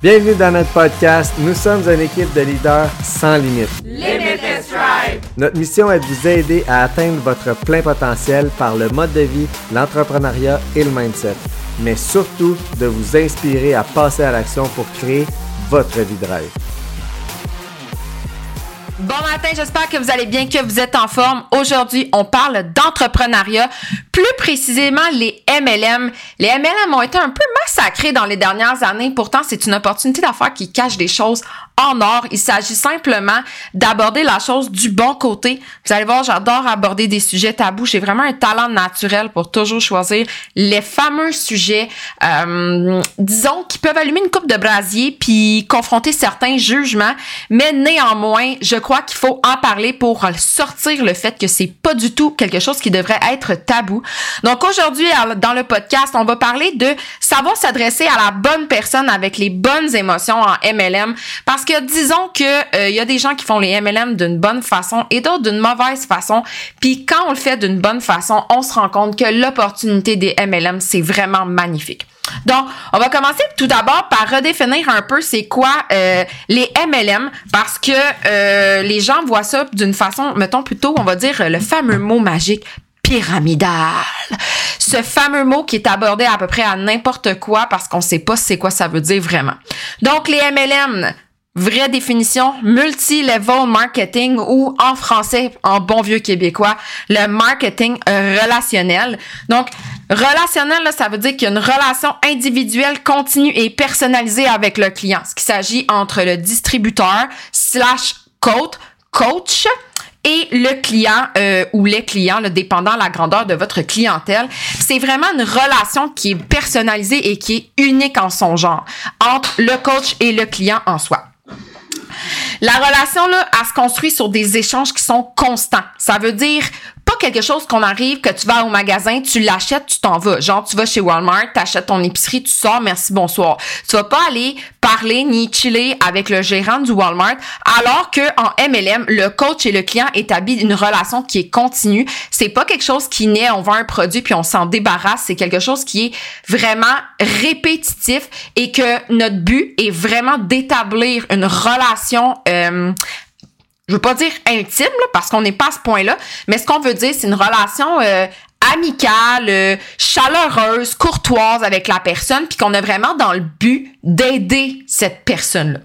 Bienvenue dans notre podcast. Nous sommes une équipe de leaders sans limite. Limitless Drive. Notre mission est de vous aider à atteindre votre plein potentiel par le mode de vie, l'entrepreneuriat et le mindset. Mais surtout de vous inspirer à passer à l'action pour créer votre vie de rêve. Bon matin, j'espère que vous allez bien, que vous êtes en forme. Aujourd'hui, on parle d'entrepreneuriat, plus précisément les MLM. Les MLM ont été un peu massacrés dans les dernières années. Pourtant, c'est une opportunité d'affaires qui cache des choses en or. Il s'agit simplement d'aborder la chose du bon côté. Vous allez voir, j'adore aborder des sujets tabous. J'ai vraiment un talent naturel pour toujours choisir les fameux sujets, euh, disons, qui peuvent allumer une coupe de brasier puis confronter certains jugements. Mais néanmoins, je crois qu'il faut en parler pour sortir le fait que c'est pas du tout quelque chose qui devrait être tabou. Donc aujourd'hui, dans le podcast, on va parler de savoir s'adresser à la bonne personne avec les bonnes émotions en MLM parce que disons que il euh, y a des gens qui font les MLM d'une bonne façon et d'autres d'une mauvaise façon. Puis quand on le fait d'une bonne façon, on se rend compte que l'opportunité des MLM, c'est vraiment magnifique. Donc, on va commencer tout d'abord par redéfinir un peu c'est quoi euh, les MLM parce que euh, les gens voient ça d'une façon, mettons plutôt, on va dire le fameux mot magique pyramidal. Ce fameux mot qui est abordé à peu près à n'importe quoi parce qu'on sait pas c'est quoi ça veut dire vraiment. Donc, les MLM, Vraie définition, multi-level marketing ou en français, en bon vieux québécois, le marketing relationnel. Donc, relationnel, là, ça veut dire qu'il y a une relation individuelle continue et personnalisée avec le client. Ce qui s'agit entre le distributeur slash coach, coach et le client euh, ou les clients, le dépendant la grandeur de votre clientèle. C'est vraiment une relation qui est personnalisée et qui est unique en son genre entre le coach et le client en soi. La relation, là, elle se construit sur des échanges qui sont constants. Ça veut dire pas quelque chose qu'on arrive, que tu vas au magasin, tu l'achètes, tu t'en vas. Genre, tu vas chez Walmart, t'achètes ton épicerie, tu sors, merci, bonsoir. Tu vas pas aller parler ni chiller avec le gérant du Walmart, alors que en MLM, le coach et le client établissent une relation qui est continue. C'est pas quelque chose qui naît, on vend un produit puis on s'en débarrasse. C'est quelque chose qui est vraiment répétitif et que notre but est vraiment d'établir une relation euh, je veux pas dire intime parce qu'on n'est pas à ce point-là, mais ce qu'on veut dire c'est une relation euh, amicale, euh, chaleureuse, courtoise avec la personne puis qu'on est vraiment dans le but d'aider cette personne-là.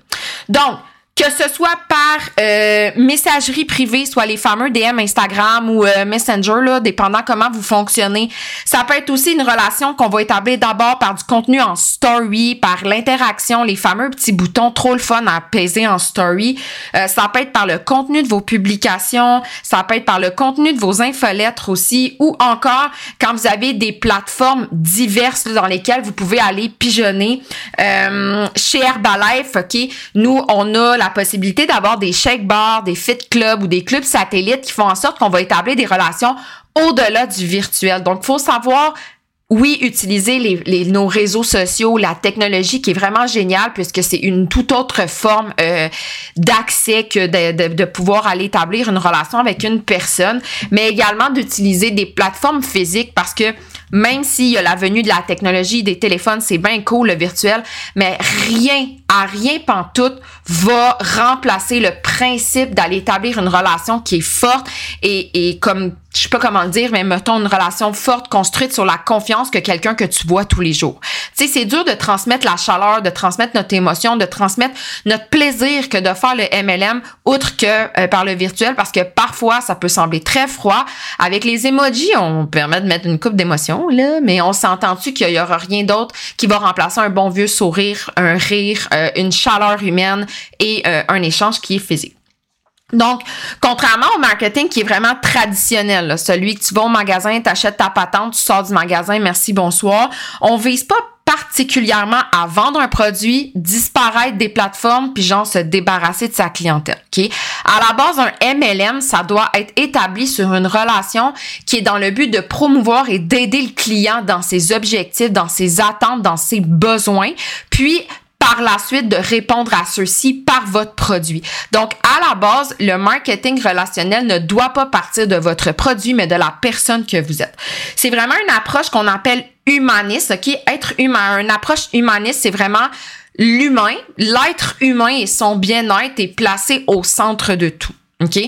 Donc que ce soit par euh, messagerie privée, soit les fameux DM Instagram ou euh, Messenger, là, dépendant comment vous fonctionnez. Ça peut être aussi une relation qu'on va établir d'abord par du contenu en story, par l'interaction, les fameux petits boutons trop le fun à peser en story. Euh, ça peut être par le contenu de vos publications, ça peut être par le contenu de vos infolettres aussi, ou encore quand vous avez des plateformes diverses dans lesquelles vous pouvez aller pigeonner. chez Herbalife, OK, nous, on a possibilité d'avoir des shake bars, des fit clubs ou des clubs satellites qui font en sorte qu'on va établir des relations au-delà du virtuel. Donc, faut savoir oui, utiliser nos réseaux sociaux, la technologie qui est vraiment géniale puisque c'est une toute autre forme euh, d'accès que de, de, de, pouvoir aller établir une relation avec une personne, mais également d'utiliser des plateformes physiques parce que même s'il y a la venue de la technologie, des téléphones, c'est bien cool le virtuel, mais rien, à rien pantoute, va remplacer le principe d'aller établir une relation qui est forte et, et comme je sais pas comment le dire, mais mettons une relation forte construite sur la confiance que quelqu'un que tu vois tous les jours. Tu sais, c'est dur de transmettre la chaleur, de transmettre notre émotion, de transmettre notre plaisir que de faire le MLM, outre que euh, par le virtuel, parce que parfois ça peut sembler très froid. Avec les emojis, on permet de mettre une coupe d'émotion là, mais on s'entend-tu qu'il y aura rien d'autre qui va remplacer un bon vieux sourire, un rire, euh, une chaleur humaine et euh, un échange qui est physique. Donc, contrairement au marketing qui est vraiment traditionnel, celui que tu vas au magasin, tu achètes ta patente, tu sors du magasin, merci, bonsoir, on vise pas particulièrement à vendre un produit, disparaître des plateformes, puis genre se débarrasser de sa clientèle. À la base, un MLM, ça doit être établi sur une relation qui est dans le but de promouvoir et d'aider le client dans ses objectifs, dans ses attentes, dans ses besoins, puis par la suite de répondre à ceux-ci par votre produit. Donc, à la base, le marketing relationnel ne doit pas partir de votre produit, mais de la personne que vous êtes. C'est vraiment une approche qu'on appelle humaniste, OK? Être humain, une approche humaniste, c'est vraiment l'humain, l'être humain et son bien-être est placé au centre de tout. OK?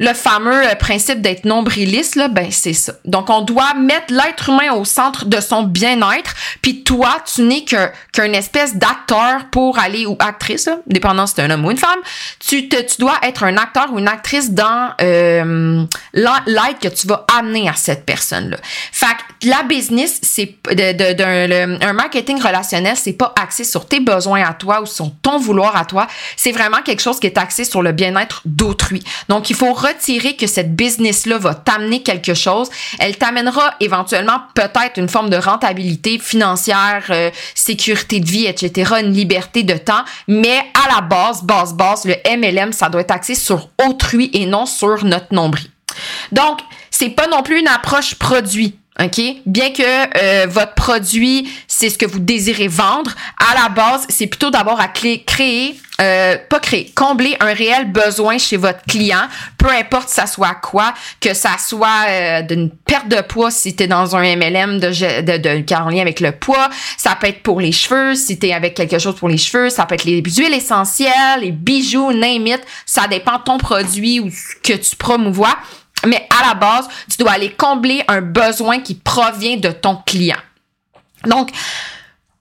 Le fameux euh, principe d'être nombriliste, là, ben c'est ça. Donc, on doit mettre l'être humain au centre de son bien-être, puis toi, tu n'es qu'un espèce d'acteur pour aller, ou actrice, dépendant si c'est un homme ou une femme, tu, te, dois être un acteur ou une actrice dans euh, l'aide que tu vas amener à cette personne-là. Fait que la business, c'est de, un marketing relationnel, c'est pas axé sur tes besoins à toi ou sur ton vouloir à toi, c'est vraiment quelque chose qui est axé sur le bien-être d'autrui. Donc, il faut retirer que cette business-là va t'amener quelque chose, elle t'amènera éventuellement peut-être une forme de rentabilité financière, euh, sécurité de vie, etc., une liberté de temps, mais à la base, base, base, le MLM, ça doit être axé sur autrui et non sur notre nombril. Donc, c'est pas non plus une approche produit. OK? Bien que euh, votre produit, c'est ce que vous désirez vendre, à la base, c'est plutôt d'abord à créer, euh, pas créer, combler un réel besoin chez votre client, peu importe ça soit quoi, que ça soit euh, d'une perte de poids si tu es dans un MLM de, de, de, qui en lien avec le poids, ça peut être pour les cheveux, si tu es avec quelque chose pour les cheveux, ça peut être les huiles essentielles, les bijoux, name ça dépend de ton produit ou que tu promouvois. Mais à la base, tu dois aller combler un besoin qui provient de ton client. Donc,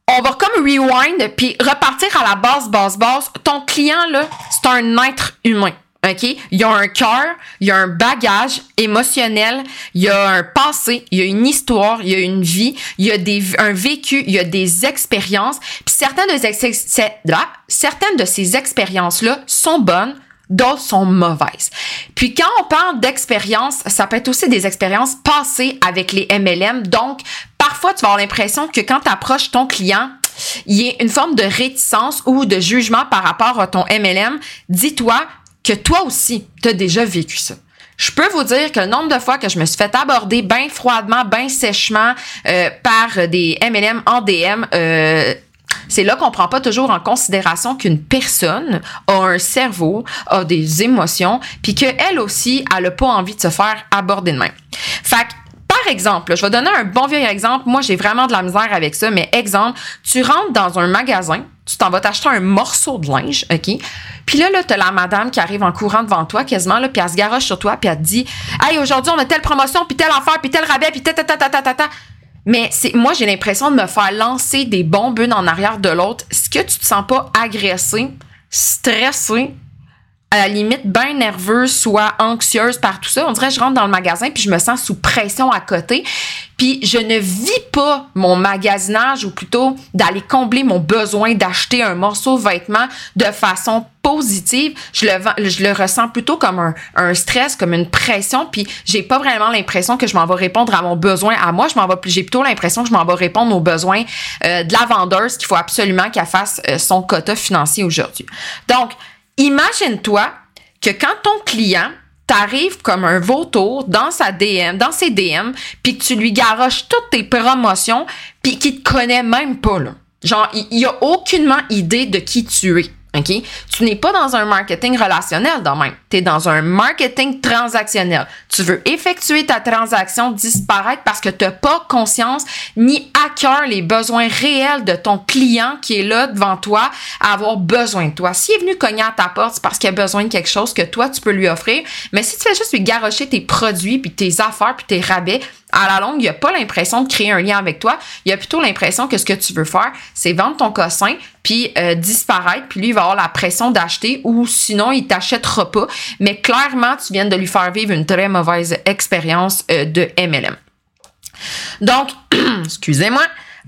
on va comme rewind puis repartir à la base, base, base. Ton client, là, c'est un être humain. OK? Il y a un cœur, il y a un bagage émotionnel, il y a un passé, il y a une histoire, il y a une vie, il y a des, un vécu, il y a des expériences. Puis certaines de, certaines de ces expériences-là sont bonnes, d'autres sont mauvaises. Puis quand on parle d'expérience, ça peut être aussi des expériences passées avec les MLM. Donc, parfois, tu vas avoir l'impression que quand tu approches ton client, il y a une forme de réticence ou de jugement par rapport à ton MLM. Dis-toi que toi aussi, tu as déjà vécu ça. Je peux vous dire que le nombre de fois que je me suis fait aborder bien froidement, bien sèchement euh, par des MLM en DM, euh, c'est là qu'on prend pas toujours en considération qu'une personne a un cerveau, a des émotions, puis qu'elle aussi, elle a pas envie de se faire aborder de même. Fait que, exemple, je vais donner un bon vieux exemple. Moi, j'ai vraiment de la misère avec ça, mais exemple, tu rentres dans un magasin, tu t'en vas t'acheter un morceau de linge, OK? Puis là, là, t'as la madame qui arrive en courant devant toi, quasiment, là, puis elle se garoche sur toi, puis elle te dit « Hey, aujourd'hui, on a telle promotion, puis telle affaire, puis tel rabais, puis ta ta ta ta ta ta ta. » Mais c'est moi, j'ai l'impression de me faire lancer des bombes en arrière de l'autre. Est-ce que tu te sens pas agressé, stressé, à la limite bien nerveuse, soit anxieuse par tout ça. On dirait que je rentre dans le magasin puis je me sens sous pression à côté. Puis je ne vis pas mon magasinage ou plutôt d'aller combler mon besoin d'acheter un morceau de vêtement de façon positive. Je le, je le ressens plutôt comme un, un stress, comme une pression. Puis j'ai pas vraiment l'impression que je m'en vais répondre à mon besoin à moi. Je m'en vais, j'ai plutôt l'impression que je m'en vais répondre aux besoins euh, de la vendeuse qu'il faut absolument qu'elle fasse euh, son quota financier aujourd'hui. Donc, Imagine-toi que quand ton client t'arrive comme un vautour dans sa DM, dans ses DM, puis que tu lui garoches toutes tes promotions, puis qu'il te connaît même pas là. Genre, il, a aucunement idée de qui tu es. Tu n'es pas dans un marketing relationnel dans. Tu es dans un marketing transactionnel. Tu veux effectuer ta transaction disparaître parce que tu n'as pas conscience ni à cœur les besoins réels de ton client qui est là devant toi à avoir besoin de toi. S'il est venu cogner à ta porte, c'est parce qu'il a besoin de quelque chose que toi, tu peux lui offrir. Mais si tu fais juste lui garocher tes produits, puis tes affaires, puis tes rabais, à la longue, il a pas l'impression de créer un lien avec toi. Il a plutôt l'impression que ce que tu veux faire, c'est vendre ton cossin, puis euh, disparaître, puis lui, va avoir la pression d'acheter, ou sinon, il t'achètera pas. Mais clairement, tu viens de lui faire vivre une très mauvaise expérience euh, de MLM. Donc, excusez-moi,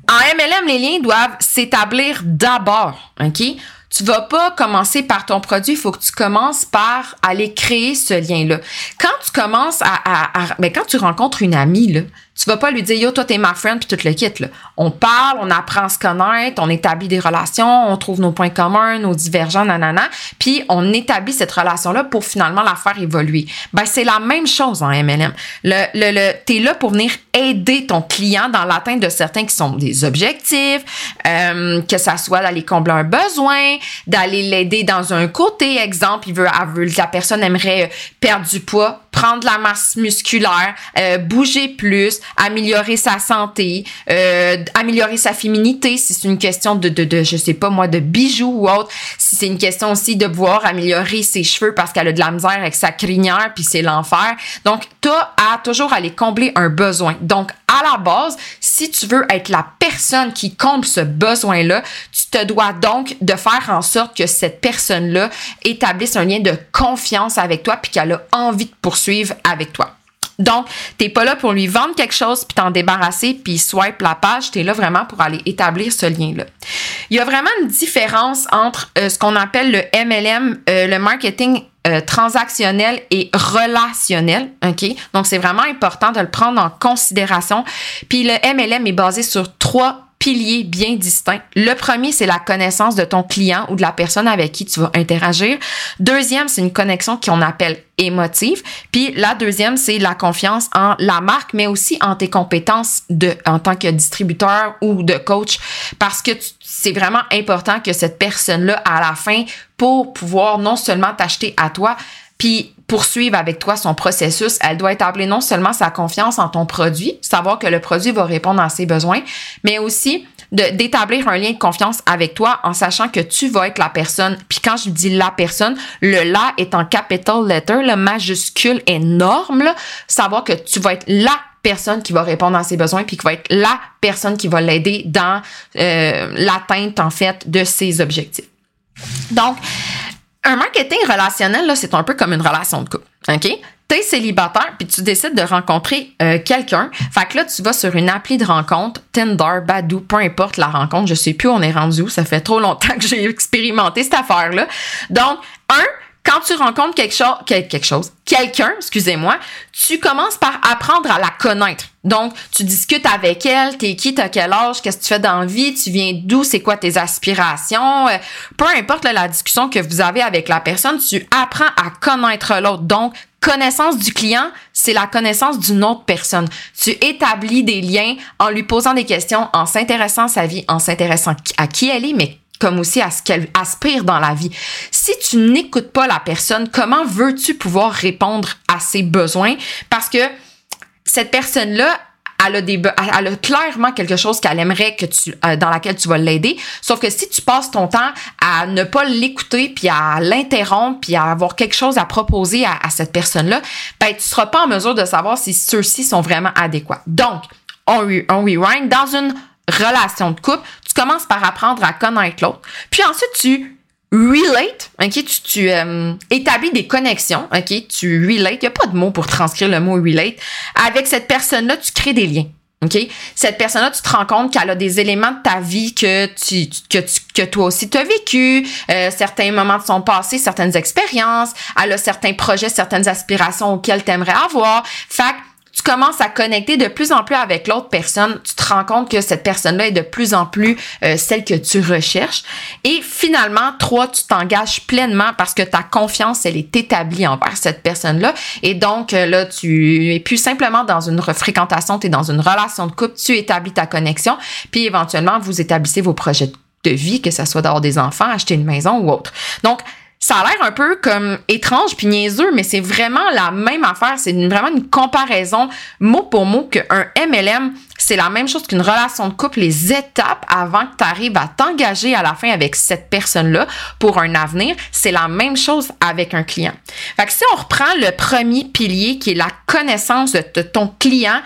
en MLM, les liens doivent s'établir d'abord, OK? Tu vas pas commencer par ton produit, il faut que tu commences par aller créer ce lien-là. Quand tu commences à, à, à ben quand tu rencontres une amie, tu vas pas lui dire yo toi t'es ma friend puis tout le kit là. On parle, on apprend à se connaître, on établit des relations, on trouve nos points communs, nos divergents, nanana, puis on établit cette relation là pour finalement la faire évoluer. Ben c'est la même chose en MLM. Le le, le t'es là pour venir aider ton client dans l'atteinte de certains qui sont des objectifs, euh, que ça soit d'aller combler un besoin, d'aller l'aider dans un côté exemple, il veut, la personne aimerait perdre du poids prendre de la masse musculaire, euh, bouger plus, améliorer sa santé, euh, améliorer sa féminité si c'est une question de, de, de, je sais pas moi, de bijoux ou autre. Si c'est une question aussi de pouvoir améliorer ses cheveux parce qu'elle a de la misère avec sa crinière puis c'est l'enfer. Donc, tu as toujours aller combler un besoin. Donc, à la base, si tu veux être la personne qui comble ce besoin-là, tu te dois donc de faire en sorte que cette personne-là établisse un lien de confiance avec toi puis qu'elle a envie de poursuivre avec toi. Donc, t'es pas là pour lui vendre quelque chose puis t'en débarrasser puis swipe la page. T'es là vraiment pour aller établir ce lien-là. Il y a vraiment une différence entre euh, ce qu'on appelle le MLM, euh, le marketing euh, transactionnel et relationnel, OK? Donc, c'est vraiment important de le prendre en considération. Puis le MLM est basé sur trois piliers bien distincts. Le premier, c'est la connaissance de ton client ou de la personne avec qui tu vas interagir. Deuxième, c'est une connexion qu'on appelle émotive. Puis la deuxième, c'est la confiance en la marque, mais aussi en tes compétences de, en tant que distributeur ou de coach, parce que c'est vraiment important que cette personne-là, à la fin, pour pouvoir non seulement t'acheter à toi, puis poursuivre avec toi son processus, elle doit établir non seulement sa confiance en ton produit, savoir que le produit va répondre à ses besoins, mais aussi d'établir un lien de confiance avec toi en sachant que tu vas être la personne. Puis quand je dis la personne, le la est en capital letter, le majuscule énorme, là, savoir que tu vas être la personne qui va répondre à ses besoins puis qui va être la personne qui va l'aider dans euh, l'atteinte en fait de ses objectifs. Donc, un marketing relationnel, là, c'est un peu comme une relation de couple. OK? T'es célibataire, puis tu décides de rencontrer euh, quelqu'un. Fait que là, tu vas sur une appli de rencontre, Tinder, Badoo, peu importe la rencontre, je sais plus où on est rendu ça fait trop longtemps que j'ai expérimenté cette affaire-là. Donc, un, quand tu rencontres quelque chose, quelque chose, quelqu'un, excusez-moi, tu commences par apprendre à la connaître. Donc, tu discutes avec elle, t'es qui, t'as quel âge, qu'est-ce que tu fais dans vie, tu viens d'où, c'est quoi tes aspirations, euh, peu importe la discussion que vous avez avec la personne, tu apprends à connaître l'autre. Donc, connaissance du client, c'est la connaissance d'une autre personne. Tu établis des liens en lui posant des questions, en s'intéressant à sa vie, en s'intéressant à qui elle est, mais comme aussi à ce qu'elle aspire dans la vie. Si tu n'écoutes pas la personne, comment veux-tu pouvoir répondre à ses besoins? Parce que cette personne-là, elle a, clairement quelque chose qu'elle aimerait que tu, euh, dans laquelle tu vas l'aider. Sauf que si tu passes ton temps à ne pas l'écouter, puis à l'interrompre, puis à avoir quelque chose à proposer à, cette personne-là, ben, tu seras pas en mesure de savoir si ceux-ci sont vraiment adéquats. Donc, on, on rewind. Dans une relation de couple, tu commences par apprendre à connaître l'autre. Puis ensuite, tu relate, ok, tu, tu euh, établis des connexions, ok, tu relate, il n'y a pas de mot pour transcrire le mot relate. Avec cette personne-là, tu crées des liens. OK? Cette personne-là, tu te rends compte qu'elle a des éléments de ta vie que tu, que, tu, que toi aussi tu as vécu, euh, certains moments de son passé, certaines expériences, elle a certains projets, certaines aspirations auxquelles tu aimerais avoir. Fait tu commences à connecter de plus en plus avec l'autre personne, tu te rends compte que cette personne-là est de plus en plus euh, celle que tu recherches. Et finalement, trois, tu t'engages pleinement parce que ta confiance, elle est établie envers cette personne-là. Et donc, euh, là, tu es plus simplement dans une fréquentation, tu es dans une relation de couple, tu établis ta connexion, puis éventuellement, vous établissez vos projets de vie, que ce soit d'avoir des enfants, acheter une maison ou autre. Donc, ça a l'air un peu comme étrange puis niaiseux, mais c'est vraiment la même affaire. C'est vraiment une comparaison mot pour mot qu'un MLM, c'est la même chose qu'une relation de couple. Les étapes avant que tu arrives à t'engager à la fin avec cette personne-là pour un avenir, c'est la même chose avec un client. Fait que si on reprend le premier pilier qui est la connaissance de ton client,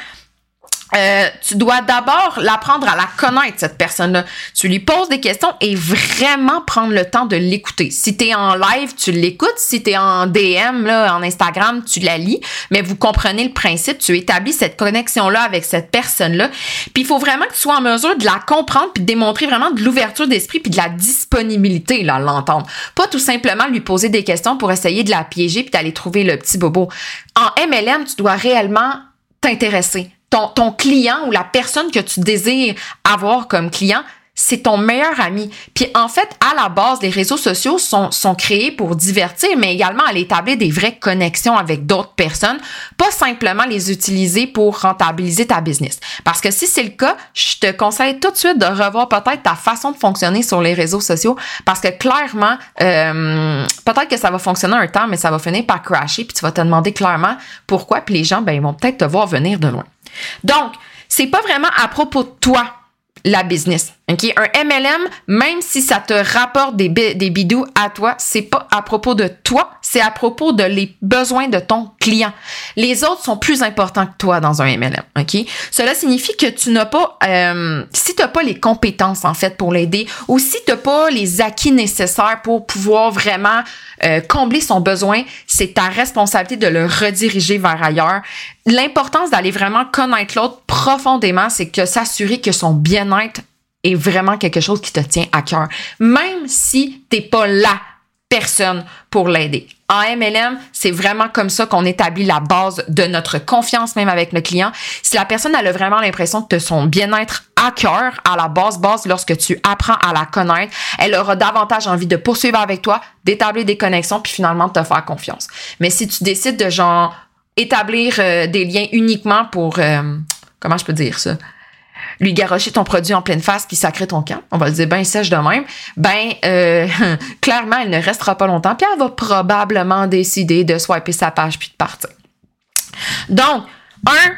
euh, tu dois d'abord l'apprendre à la connaître, cette personne-là. Tu lui poses des questions et vraiment prendre le temps de l'écouter. Si tu es en live, tu l'écoutes. Si tu es en DM, là, en Instagram, tu la lis. Mais vous comprenez le principe. Tu établis cette connexion-là avec cette personne-là. Puis il faut vraiment que tu sois en mesure de la comprendre puis de démontrer vraiment de l'ouverture d'esprit puis de la disponibilité, là, à l'entendre. Pas tout simplement lui poser des questions pour essayer de la piéger puis d'aller trouver le petit bobo. En MLM, tu dois réellement t'intéresser ton, client ou la personne que tu désires avoir comme client, c'est ton meilleur ami. Puis en fait, à la base, les réseaux sociaux sont, créés pour divertir, mais également à établir des vraies connexions avec d'autres personnes, pas simplement les utiliser pour rentabiliser ta business. Parce que si c'est le cas, je te conseille tout de suite de revoir peut-être ta façon de fonctionner sur les réseaux sociaux, parce que clairement, euh, peut-être que ça va fonctionner un temps, mais ça va finir par crasher, puis tu vas te demander clairement pourquoi, puis les gens, ben, ils vont peut-être te voir venir de loin. Donc, c'est pas vraiment à propos de toi la business. OK? Un MLM, même si ça te rapporte des, bidous à toi, c'est pas à propos de toi, c'est à propos de les besoins de ton client. Les autres sont plus importants que toi dans un MLM. OK? Cela signifie que tu n'as pas, euh, si tu n'as pas les compétences, en fait, pour l'aider, ou si tu n'as pas les acquis nécessaires pour pouvoir vraiment euh, combler son besoin, c'est ta responsabilité de le rediriger vers ailleurs. L'importance d'aller vraiment connaître l'autre profondément, c'est que s'assurer que son bien-être est vraiment quelque chose qui te tient à cœur, même si t'es pas la personne pour l'aider. En MLM, c'est vraiment comme ça qu'on établit la base de notre confiance même avec le client. Si la personne a vraiment l'impression que son bien-être à cœur, à la base base, lorsque tu apprends à la connaître, elle aura davantage envie de poursuivre avec toi, d'établir des connexions, puis finalement de te faire confiance. Mais si tu décides de genre établir euh, des liens uniquement pour euh, comment je peux dire ça? Lui garocher ton produit en pleine face puis sacrer ton camp, on va le dire ben sèche de même, ben euh, clairement, elle ne restera pas longtemps puis elle va probablement décider de swiper sa page puis de partir. Donc, un,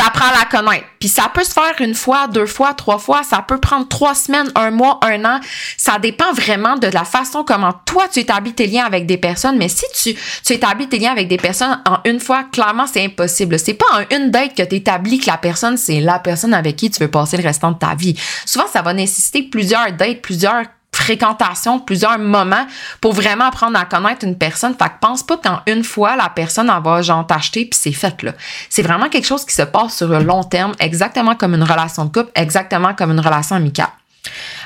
t'apprends à la connaître. Puis ça peut se faire une fois, deux fois, trois fois, ça peut prendre trois semaines, un mois, un an. Ça dépend vraiment de la façon comment toi tu établis tes liens avec des personnes. Mais si tu, tu établis tes liens avec des personnes en une fois, clairement c'est impossible. C'est pas en une date que tu établis que la personne c'est la personne avec qui tu veux passer le restant de ta vie. Souvent ça va nécessiter plusieurs dates, plusieurs fréquentation, plusieurs moments pour vraiment apprendre à connaître une personne. Fait que pense pas qu'en une fois, la personne en va genre t'acheter puis c'est fait là. C'est vraiment quelque chose qui se passe sur le long terme, exactement comme une relation de couple, exactement comme une relation amicale.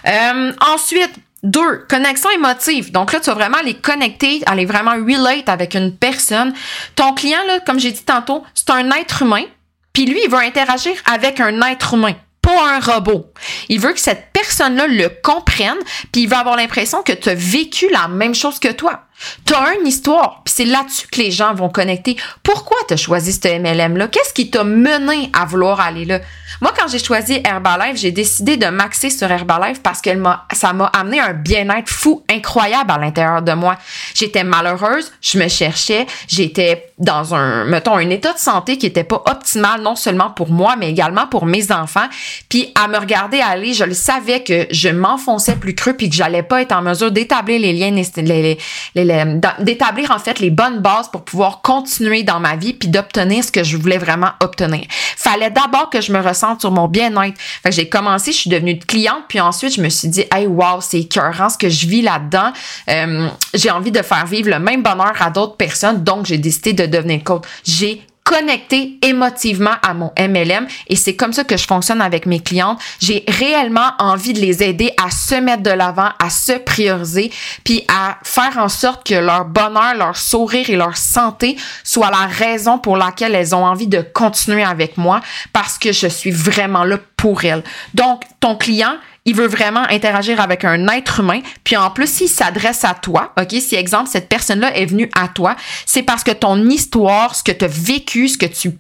Euh, ensuite, deux, connexion émotive. Donc là, tu vas vraiment les connecter, aller vraiment relate avec une personne. Ton client, là, comme j'ai dit tantôt, c'est un être humain. Puis lui, il veut interagir avec un être humain pas un robot. Il veut que cette personne-là le comprenne, puis il veut avoir l'impression que tu as vécu la même chose que toi. Tu as une histoire, puis c'est là-dessus que les gens vont connecter. Pourquoi tu as choisi ce MLM-là? Qu'est-ce qui t'a mené à vouloir aller là? Moi, quand j'ai choisi Herbalife, j'ai décidé de m'axer sur Herbalife parce que ça m'a amené un bien-être fou incroyable à l'intérieur de moi. J'étais malheureuse, je me cherchais, j'étais dans un, mettons, un état de santé qui était pas optimal, non seulement pour moi, mais également pour mes enfants. Puis à me regarder aller, je le savais que je m'enfonçais plus creux puis que j'allais pas être en mesure d'établir les liens, les, les d'établir en fait les bonnes bases pour pouvoir continuer dans ma vie puis d'obtenir ce que je voulais vraiment obtenir. Fallait d'abord que je me ressente sur mon bien-être. Fait que j'ai commencé, je suis devenue cliente puis ensuite je me suis dit hey wow, c'est écœurant ce que je vis là-dedans. Euh, j'ai envie de faire vivre le même bonheur à d'autres personnes donc j'ai décidé de devenir coach. J'ai connecter émotivement à mon MLM et c'est comme ça que je fonctionne avec mes clientes. J'ai réellement envie de les aider à se mettre de l'avant, à se prioriser, puis à faire en sorte que leur bonheur, leur sourire et leur santé soient la raison pour laquelle elles ont envie de continuer avec moi parce que je suis vraiment là pour elles. Donc, ton client, il veut vraiment interagir avec un être humain. Puis en plus, s'il s'adresse à toi, OK, si exemple, cette personne-là est venue à toi, c'est parce que ton histoire, ce que tu as vécu, ce que tu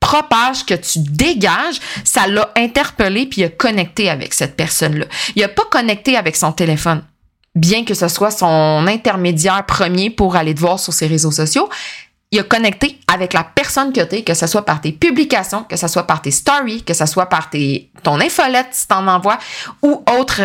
propages, que tu dégages, ça l'a interpellé puis il a connecté avec cette personne-là. Il a pas connecté avec son téléphone. Bien que ce soit son intermédiaire premier pour aller te voir sur ses réseaux sociaux, il a connecté avec la personne que tu es, que ce soit par tes publications, que ce soit par tes stories, que ce soit par tes, ton infolette si t'en envoies, ou autre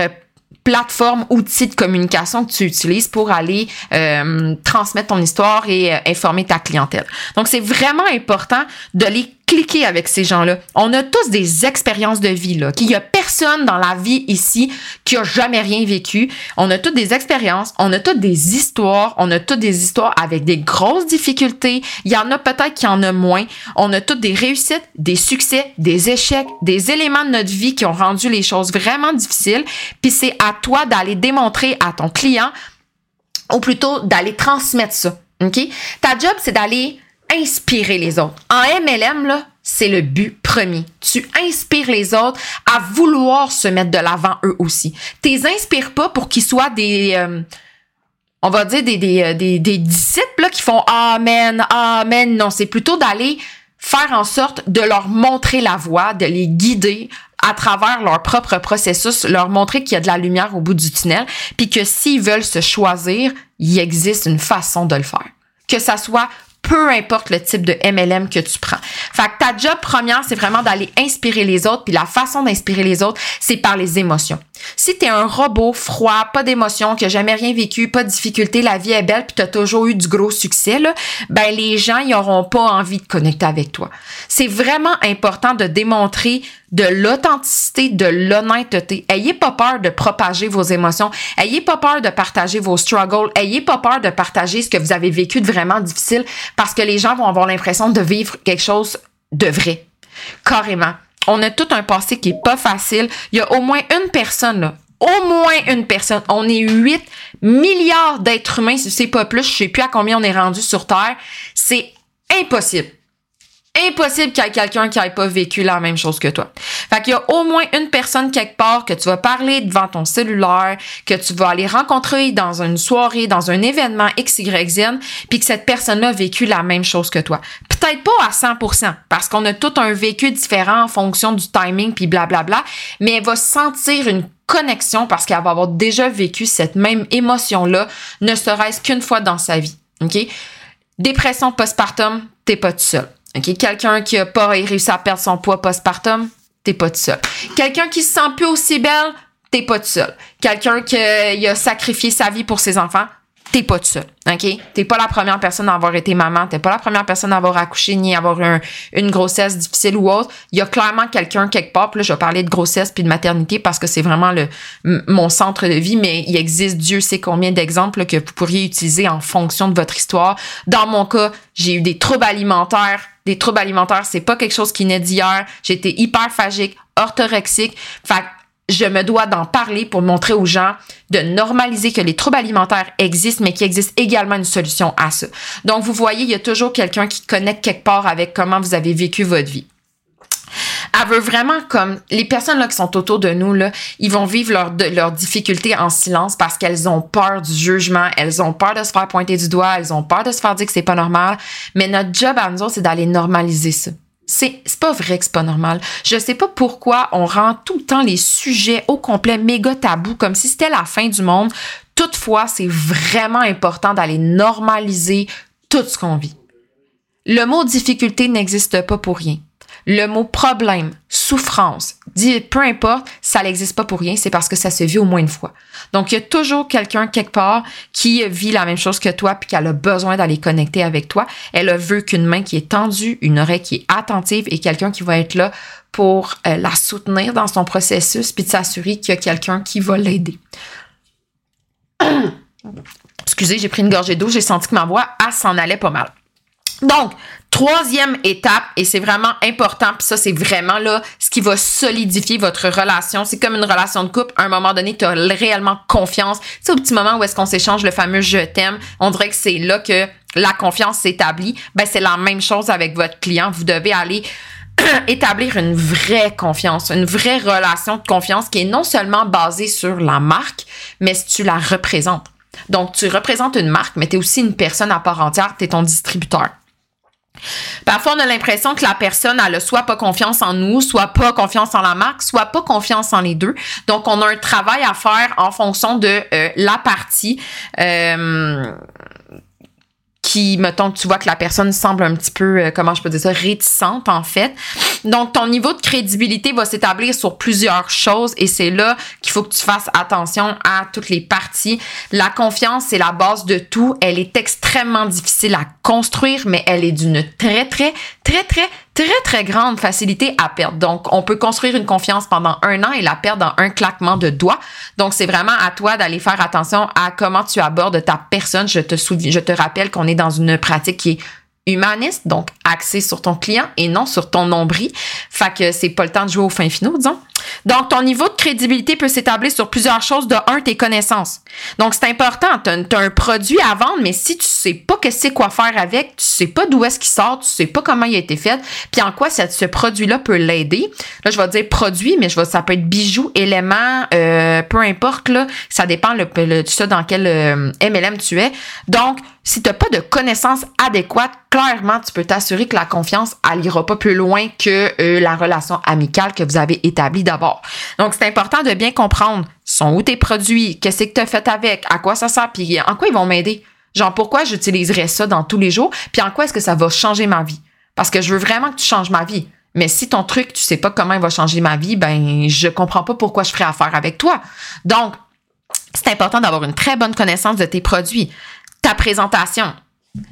plateforme, outils de communication que tu utilises pour aller euh, transmettre ton histoire et euh, informer ta clientèle. Donc, c'est vraiment important de les cliquer avec ces gens-là. On a tous des expériences de vie, là, qu'il y a personne dans la vie ici qui a jamais rien vécu. On a toutes des expériences, on a toutes des histoires, on a toutes des histoires avec des grosses difficultés. Il y en a peut-être qui en a moins. On a toutes des réussites, des succès, des échecs, des éléments de notre vie qui ont rendu les choses vraiment difficiles. Puis c'est à toi d'aller démontrer à ton client, ou plutôt d'aller transmettre ça. OK? Ta job, c'est d'aller inspirer les autres. En MLM, là, c'est le but premier. Tu inspires les autres à vouloir se mettre de l'avant eux aussi. Tu les inspires pas pour qu'ils soient des, euh, on va dire des, des, euh, des, disciples qui font Amen, Amen. Non, c'est plutôt d'aller faire en sorte de leur montrer la voie, de les guider à travers leur propre processus, leur montrer qu'il y a de la lumière au bout du tunnel, puis que s'ils veulent se choisir, il existe une façon de le faire. Que ça soit peu importe le type de MLM que tu prends. Fait que ta job première, c'est vraiment d'aller inspirer les autres, puis la façon d'inspirer les autres, c'est par les émotions. Si t'es un robot froid, pas d'émotions, qui a jamais rien vécu, pas de difficulté, la vie est belle, puis t'as toujours eu du gros succès, là, ben les gens, ils auront pas envie de connecter avec toi. C'est vraiment important de démontrer de l'authenticité, de l'honnêteté. Ayez pas peur de propager vos émotions. Ayez pas peur de partager vos struggles. Ayez pas peur de partager ce que vous avez vécu de vraiment difficile parce que les gens vont avoir l'impression de vivre quelque chose de vrai. Carrément on a tout un passé qui est pas facile. Il y a au moins une personne, là, au moins une personne. On est 8 milliards d'êtres humains, si c'est pas plus. Je sais plus à combien on est rendu sur Terre. C'est impossible impossible qu'il y ait quelqu'un qui n'ait pas vécu la même chose que toi. Fait qu'il y a au moins une personne quelque part que tu vas parler devant ton cellulaire, que tu vas aller rencontrer dans une soirée, dans un événement XYZ, puis que cette personne-là a vécu la même chose que toi. Peut-être pas à 100%, parce qu'on a tout un vécu différent en fonction du timing, puis blablabla, mais elle va sentir une connexion parce qu'elle va avoir déjà vécu cette même émotion-là, ne serait-ce qu'une fois dans sa vie. OK? Dépression postpartum, t'es pas tout seul. OK? Quelqu'un qui a pas réussi à perdre son poids postpartum, t'es pas tout seul. Quelqu'un qui se sent plus aussi belle, t'es pas tout seul. Quelqu'un qui a sacrifié sa vie pour ses enfants, t'es pas tout seul. OK? T'es pas la première personne à avoir été maman, t'es pas la première personne à avoir accouché ni à avoir une grossesse difficile ou autre. Il y a clairement quelqu'un quelque part, puis là, je vais parler de grossesse puis de maternité parce que c'est vraiment le mon centre de vie, mais il existe Dieu sait combien d'exemples que vous pourriez utiliser en fonction de votre histoire. Dans mon cas, j'ai eu des troubles alimentaires des troubles alimentaires, c'est pas quelque chose qui naît d'hier. Été hyperphagique, orthorexique. Fait je me dois d'en parler pour montrer aux gens de normaliser que les troubles alimentaires existent, mais qu'il existe également une solution à ça. Donc, vous voyez, il y a toujours quelqu'un qui connecte quelque part avec comment vous avez vécu votre vie elle veut vraiment comme les personnes là qui sont autour de nous là, ils vont vivre leurs leur difficultés en silence parce qu'elles ont peur du jugement, elles ont peur de se faire pointer du doigt, elles ont peur de se faire dire que c'est pas normal. Mais notre job à nous c'est d'aller normaliser ça. C'est pas vrai que c'est pas normal. Je sais pas pourquoi on rend tout le temps les sujets au complet méga tabou comme si c'était la fin du monde. Toutefois, c'est vraiment important d'aller normaliser tout ce qu'on vit. Le mot difficulté n'existe pas pour rien. Le mot problème, souffrance, dit peu importe, ça n'existe pas pour rien, c'est parce que ça se vit au moins une fois. Donc il y a toujours quelqu'un quelque part qui vit la même chose que toi puis qui a besoin d'aller connecter avec toi. Elle veut qu'une main qui est tendue, une oreille qui est attentive et quelqu'un qui va être là pour euh, la soutenir dans son processus puis de s'assurer qu'il y a quelqu'un qui va l'aider. Excusez, j'ai pris une gorgée d'eau, j'ai senti que ma voix, s'en allait pas mal. Donc, troisième étape, et c'est vraiment important, puis ça, c'est vraiment là ce qui va solidifier votre relation. C'est comme une relation de couple. À un moment donné, tu as réellement confiance. C'est au petit moment où est-ce qu'on s'échange le fameux je t'aime. On dirait que c'est là que la confiance s'établit. Ben, c'est la même chose avec votre client. Vous devez aller établir une vraie confiance, une vraie relation de confiance qui est non seulement basée sur la marque, mais si tu la représentes. Donc, tu représentes une marque, mais tu es aussi une personne à part entière, tu es ton distributeur. Parfois, on a l'impression que la personne, elle a soit pas confiance en nous, soit pas confiance en la marque, soit pas confiance en les deux. Donc, on a un travail à faire en fonction de euh, la partie euh, qui, mettons, tu vois que la personne semble un petit peu, euh, comment je peux dire ça, réticente en fait. Donc, ton niveau de crédibilité va s'établir sur plusieurs choses et c'est là qu'il faut que tu fasses attention à toutes les parties. La confiance, c'est la base de tout. Elle est extrêmement difficile à construire, mais elle est d'une très, très, très, très, très, très grande facilité à perdre. Donc, on peut construire une confiance pendant un an et la perdre dans un claquement de doigts. Donc, c'est vraiment à toi d'aller faire attention à comment tu abordes ta personne. Je te souviens, je te rappelle qu'on est dans une pratique qui est humaniste, donc axé sur ton client et non sur ton nombril. Fait que c'est pas le temps de jouer au fin finaux, disons. Donc, ton niveau de crédibilité peut s'établir sur plusieurs choses. De un, tes connaissances. Donc, c'est important. Tu as, un produit à vendre, mais si tu sais pas que c'est quoi faire avec, tu sais pas d'où est-ce qu'il sort, tu sais pas comment il a été fait, puis en quoi ce produit-là peut l'aider. Là, je vais dire produit, mais je vais, ça peut être bijoux, éléments, euh, peu importe, là. Ça dépend le, le, ça dans quel MLM euh, tu es. Donc, si tu n'as pas de connaissances adéquates, clairement, tu peux t'assurer que la confiance, elle ira pas plus loin que euh, la relation amicale que vous avez établie d'abord. Donc, c'est important de bien comprendre sont où tes produits, qu'est-ce que tu as fait avec, à quoi ça sert, puis en quoi ils vont m'aider. Genre, pourquoi j'utiliserais ça dans tous les jours, puis en quoi est-ce que ça va changer ma vie? Parce que je veux vraiment que tu changes ma vie. Mais si ton truc, tu sais pas comment il va changer ma vie, ben, je comprends pas pourquoi je ferais affaire avec toi. Donc, c'est important d'avoir une très bonne connaissance de tes produits ta présentation.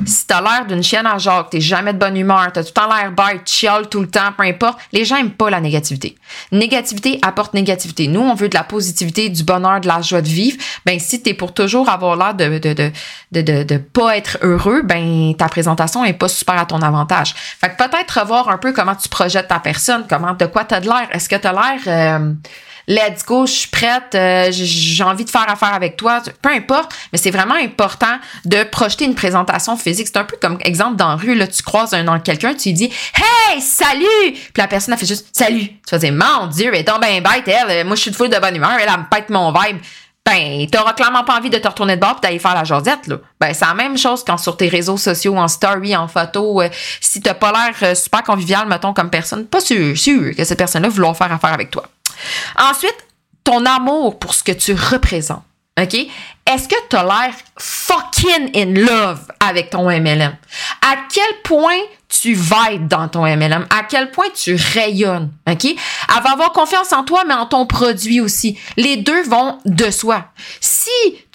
Si t'as l'air d'une chienne à Jacques, t'es jamais de bonne humeur, t'as tout le temps l'air bête, chiale tout le temps, peu importe, les gens aiment pas la négativité. Négativité apporte négativité. Nous, on veut de la positivité, du bonheur, de la joie de vivre. Ben, si t'es pour toujours avoir l'air de, de, de, de, de, pas être heureux, ben, ta présentation est pas super à ton avantage. Fait que peut-être revoir un peu comment tu projettes ta personne, comment, de quoi t'as de l'air. Est-ce que t'as l'air, euh, let's go, je suis prête, euh, j'ai envie de faire affaire avec toi, peu importe, mais c'est vraiment important de projeter une présentation physique. C'est un peu comme exemple dans la rue, là, tu croises un quelqu'un, tu lui dis Hey, salut! Puis la personne a fait juste Salut. Tu vas dire Mon Dieu, elle est donc bien bête, elle, moi je suis de foule de bonne humeur, elle, elle me pète mon vibe. Ben, t'auras clairement pas envie de te retourner de bord et d'aller faire la josette, là. Ben, c'est la même chose quand sur tes réseaux sociaux, en story, en photo, euh, si t'as pas l'air euh, super convivial, mettons, comme personne, pas sûr, sûr que cette personne-là vouloir faire affaire avec toi. Ensuite, ton amour pour ce que tu représentes. OK? Est-ce que tu as l'air fucking in love avec ton MLM? À quel point tu vibes dans ton MLM? À quel point tu rayonnes? OK? Elle va avoir confiance en toi, mais en ton produit aussi. Les deux vont de soi. Si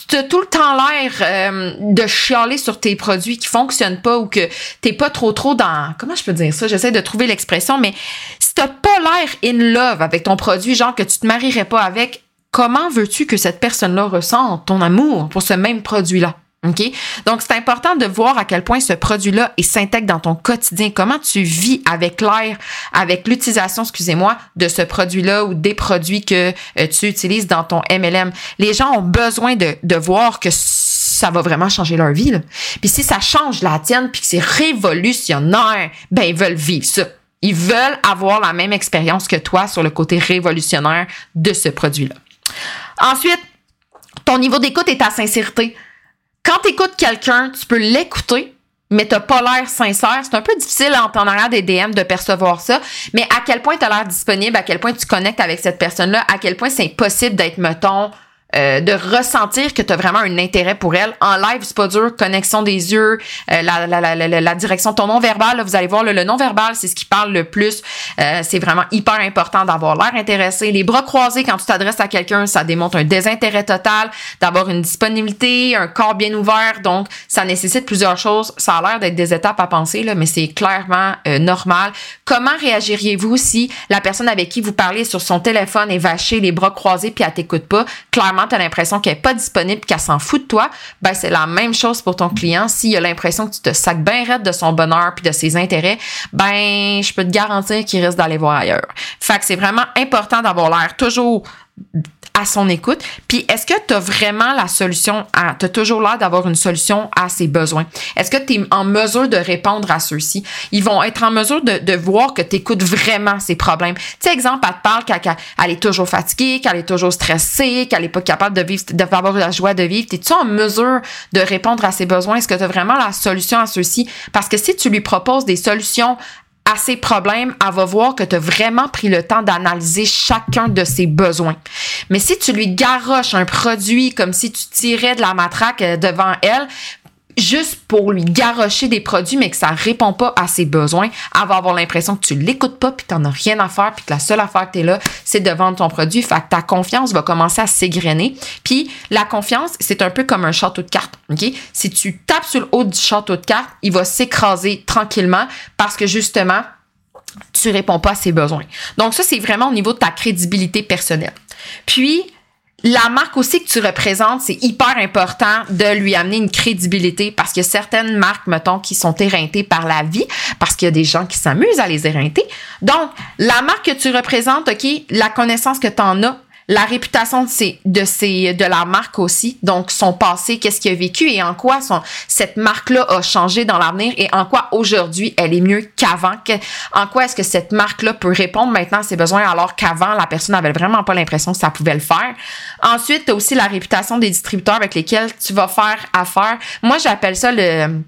tu as tout le temps l'air euh, de chialer sur tes produits qui fonctionnent pas ou que t'es pas trop trop dans... Comment je peux dire ça? J'essaie de trouver l'expression, mais t'as pas l'air in love avec ton produit, genre que tu te marierais pas avec, comment veux-tu que cette personne-là ressente ton amour pour ce même produit-là? OK? Donc, c'est important de voir à quel point ce produit-là s'intègre dans ton quotidien. Comment tu vis avec l'air, avec l'utilisation, excusez-moi, de ce produit-là ou des produits que euh, tu utilises dans ton MLM. Les gens ont besoin de, de voir que ça va vraiment changer leur vie. Puis si ça change la tienne puis que c'est révolutionnaire, ben ils veulent vivre ça. Ils veulent avoir la même expérience que toi sur le côté révolutionnaire de ce produit-là. Ensuite, ton niveau d'écoute et ta sincérité. Quand tu écoutes quelqu'un, tu peux l'écouter, mais t'as pas l'air sincère. C'est un peu difficile en temps arrière des DM de percevoir ça, mais à quel point tu as l'air disponible, à quel point tu connectes avec cette personne-là, à quel point c'est impossible d'être, mettons, euh, de ressentir que tu as vraiment un intérêt pour elle. En live, c'est pas dur. Connexion des yeux, euh, la, la, la, la, direction, ton non-verbal, vous allez voir, le, non-verbal, c'est ce qui parle le plus. Euh, c'est vraiment hyper important d'avoir l'air intéressé. Les bras croisés, quand tu t'adresses à quelqu'un, ça démontre un désintérêt total, d'avoir une disponibilité, un corps bien ouvert. Donc, ça nécessite plusieurs choses. Ça a l'air d'être des étapes à penser, là, mais c'est clairement normal. Comment réagiriez-vous si la personne avec qui vous parlez sur son téléphone est vachée, les bras croisés, puis elle t'écoute pas? Clairement, tu as l'impression qu'elle n'est pas disponible, qu'elle s'en fout de toi, ben c'est la même chose pour ton client. S'il a l'impression que tu te sacs bien raide de son bonheur puis de ses intérêts, ben je peux te garantir qu'il risque d'aller voir ailleurs. Fait que c'est vraiment important d'avoir l'air toujours à son écoute. Puis est-ce que tu as vraiment la solution à tu as toujours l'air d'avoir une solution à ses besoins? Est-ce que tu es en mesure de répondre à ceux-ci? Ils vont être en mesure de, voir que tu écoutes vraiment ses problèmes. Tu sais exemple, elle te parle qu'elle est toujours fatiguée, qu'elle est toujours stressée, qu'elle est pas capable de vivre d'avoir la joie de vivre. Es-tu en mesure de répondre à ses besoins? Est-ce que tu as vraiment la solution à ceux-ci? Parce que si tu lui proposes des solutions à ses problèmes, elle va voir que tu as vraiment pris le temps d'analyser chacun de ses besoins. Mais si tu lui garoches un produit comme si tu tirais de la matraque euh, devant elle, juste pour lui garrocher des produits, mais que ça répond pas à ses besoins, elle va avoir l'impression que tu l'écoutes pas, puis t'en as rien à faire, puis que la seule affaire que t'es là, c'est de vendre ton produit. Fait que ta confiance va commencer à s'égrener. Puis la confiance, c'est un peu comme un château de cartes, ok? Si tu tapes sur le haut du château de cartes, il va s'écraser tranquillement parce que justement, tu réponds pas à ses besoins. Donc ça, c'est vraiment au niveau de ta crédibilité personnelle. Puis, la marque aussi que tu représentes, c'est hyper important de lui amener une crédibilité parce que certaines marques, mettons, qui sont éreintées par la vie, parce qu'il y a des gens qui s'amusent à les éreinter. Donc, la marque que tu représentes, OK, la connaissance que tu en as, la réputation de, ces, de, ces, de la marque aussi, donc son passé, qu'est-ce qu'il a vécu et en quoi cette marque-là a changé dans l'avenir et en quoi aujourd'hui elle est mieux qu'avant. en quoi est-ce que cette marque-là peut répondre maintenant à ses besoins alors qu'avant la personne n'avait vraiment pas l'impression que ça pouvait le faire? Ensuite, aussi la réputation des distributeurs avec lesquels tu vas faire affaire. Moi, j'appelle ça le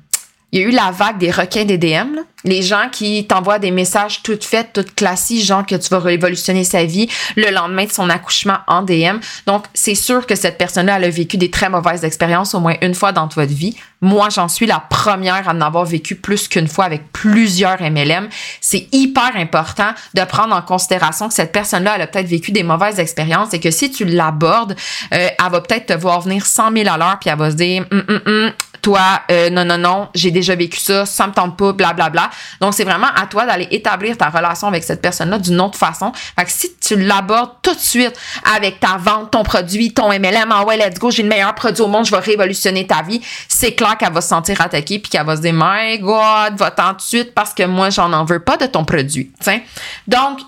il y a eu la vague des requins des DM, les gens qui t'envoient des messages toutes faites, toutes classiques, genre que tu vas révolutionner sa vie le lendemain de son accouchement en DM. Donc, c'est sûr que cette personne-là, elle a vécu des très mauvaises expériences au moins une fois dans votre vie. Moi, j'en suis la première à en avoir vécu plus qu'une fois avec plusieurs MLM. C'est hyper important de prendre en considération que cette personne-là, elle a peut-être vécu des mauvaises expériences et que si tu l'abordes, euh, elle va peut-être te voir venir 100 000 à l'heure puis elle va se dire, hum, hum, hum, toi, euh, non, non, non, j'ai déjà vécu ça, ça me tente pas, blablabla. Bla, bla. Donc, c'est vraiment à toi d'aller établir ta relation avec cette personne-là d'une autre façon. Fait que si tu l'abordes tout de suite avec ta vente, ton produit, ton MLM, ah ouais, let's go, j'ai le meilleur produit au monde, je vais révolutionner ta vie, c'est clair qu'elle va se sentir attaquée puis qu'elle va se dire, my God, va-t'en de suite parce que moi, j'en en veux pas de ton produit. T'sais? Donc,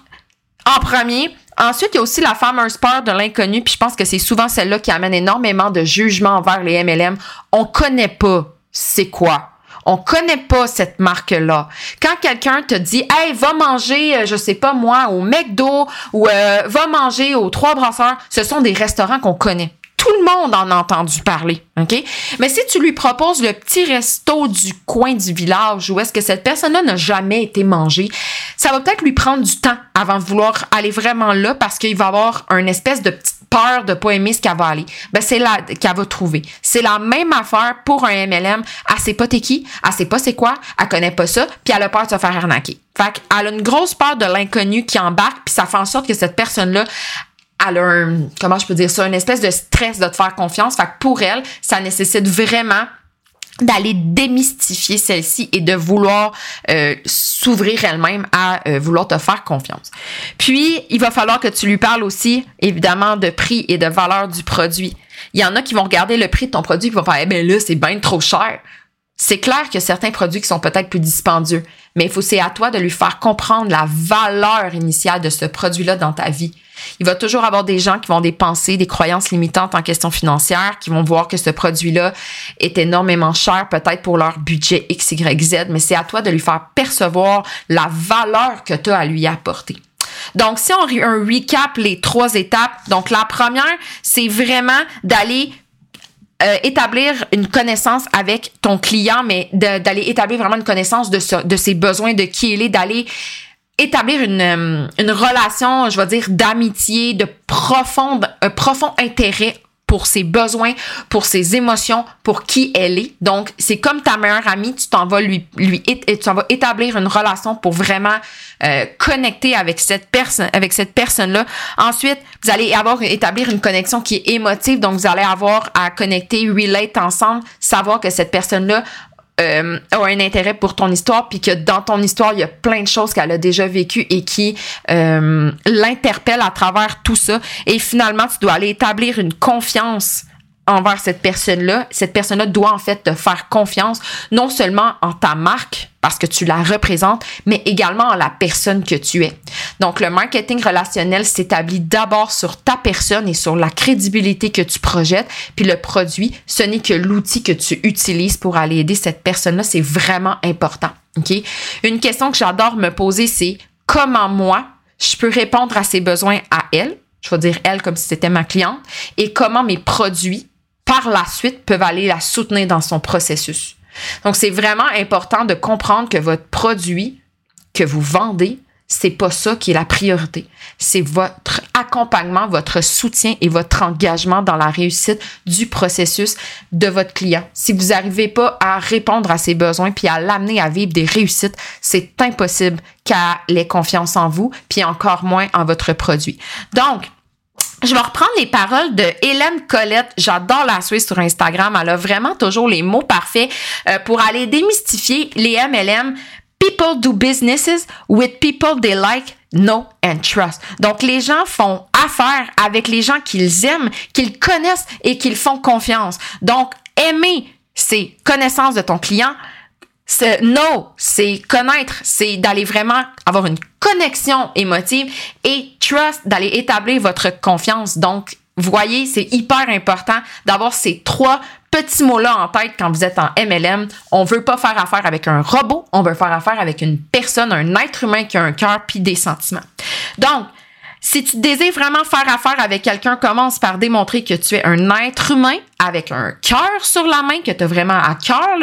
en premier, Ensuite, il y a aussi la fameuse peur de l'inconnu, puis je pense que c'est souvent celle-là qui amène énormément de jugement envers les MLM. On connaît pas c'est quoi. On connaît pas cette marque-là. Quand quelqu'un te dit, hey, va manger, euh, je sais pas moi, au McDo ou euh, va manger aux Trois Brasseurs, ce sont des restaurants qu'on connaît tout le monde en a entendu parler, OK? Mais si tu lui proposes le petit resto du coin du village où est-ce que cette personne-là n'a jamais été mangée, ça va peut-être lui prendre du temps avant de vouloir aller vraiment là parce qu'il va avoir une espèce de petite peur de pas aimer ce qu'elle va aller. Ben, c'est là qu'elle va trouver. C'est la même affaire pour un MLM. Elle sait pas t'es qui, elle sait pas c'est quoi, elle connaît pas ça, puis elle a peur de se faire arnaquer. Fait qu'elle a une grosse peur de l'inconnu qui embarque, puis ça fait en sorte que cette personne-là, elle a un, comment je peux dire ça, une espèce de stress de te faire confiance. Fait que pour elle, ça nécessite vraiment d'aller démystifier celle-ci et de vouloir euh, s'ouvrir elle-même à euh, vouloir te faire confiance. Puis, il va falloir que tu lui parles aussi, évidemment, de prix et de valeur du produit. Il y en a qui vont regarder le prix de ton produit et vont faire, eh bien là, c'est bien trop cher. C'est clair a certains produits qui sont peut-être plus dispendieux, mais il faut c'est à toi de lui faire comprendre la valeur initiale de ce produit-là dans ta vie. Il va toujours avoir des gens qui vont dépenser des croyances limitantes en question financière, qui vont voir que ce produit-là est énormément cher, peut-être pour leur budget X, Y, Z, mais c'est à toi de lui faire percevoir la valeur que tu as à lui apporter. Donc, si on un recap les trois étapes, donc la première, c'est vraiment d'aller euh, établir une connaissance avec ton client, mais d'aller établir vraiment une connaissance de ses besoins, de qui il est, d'aller établir une, euh, une relation, je vais dire, d'amitié, de profonde, un profond intérêt pour ses besoins, pour ses émotions, pour qui elle est. Donc, c'est comme ta meilleure amie, tu t'en vas lui, vas établir une relation pour vraiment euh, connecter avec cette personne, avec cette personne-là. Ensuite, vous allez établir une connexion qui est émotive, donc vous allez avoir à connecter, relate ensemble, savoir que cette personne-là euh, a un intérêt pour ton histoire, puis que dans ton histoire, il y a plein de choses qu'elle a déjà vécues et qui euh, l'interpellent à travers tout ça. Et finalement, tu dois aller établir une confiance envers cette personne-là. Cette personne-là doit en fait te faire confiance, non seulement en ta marque, parce que tu la représentes, mais également en la personne que tu es. Donc, le marketing relationnel s'établit d'abord sur ta personne et sur la crédibilité que tu projettes, puis le produit, ce n'est que l'outil que tu utilises pour aller aider cette personne-là. C'est vraiment important. Une question que j'adore me poser, c'est comment moi, je peux répondre à ses besoins à elle, je vais dire elle comme si c'était ma cliente, et comment mes produits par la suite peuvent aller la soutenir dans son processus. Donc, c'est vraiment important de comprendre que votre produit que vous vendez, c'est pas ça qui est la priorité. C'est votre accompagnement, votre soutien et votre engagement dans la réussite du processus de votre client. Si vous n'arrivez pas à répondre à ses besoins puis à l'amener à vivre des réussites, c'est impossible qu'elle ait confiance en vous puis encore moins en votre produit. Donc, je vais reprendre les paroles de Hélène Colette. J'adore la suivre sur Instagram. Elle a vraiment toujours les mots parfaits euh, pour aller démystifier les MLM. People do businesses with people they like, know and trust. Donc, les gens font affaire avec les gens qu'ils aiment, qu'ils connaissent et qu'ils font confiance. Donc, aimer, c'est connaissance de ton client. C'est no, c'est connaître, c'est d'aller vraiment avoir une connexion émotive et trust, d'aller établir votre confiance. Donc, voyez, c'est hyper important d'avoir ces trois petits mots-là en tête quand vous êtes en MLM. On veut pas faire affaire avec un robot, on veut faire affaire avec une personne, un être humain qui a un cœur puis des sentiments. Donc, si tu désires vraiment faire affaire avec quelqu'un, commence par démontrer que tu es un être humain avec un cœur sur la main, que tu as vraiment à cœur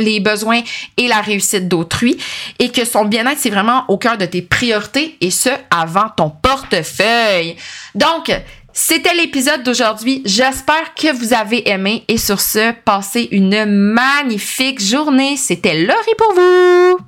les besoins et la réussite d'autrui et que son bien-être, c'est vraiment au cœur de tes priorités et ce, avant ton portefeuille. Donc, c'était l'épisode d'aujourd'hui. J'espère que vous avez aimé et sur ce, passez une magnifique journée. C'était Laurie pour vous.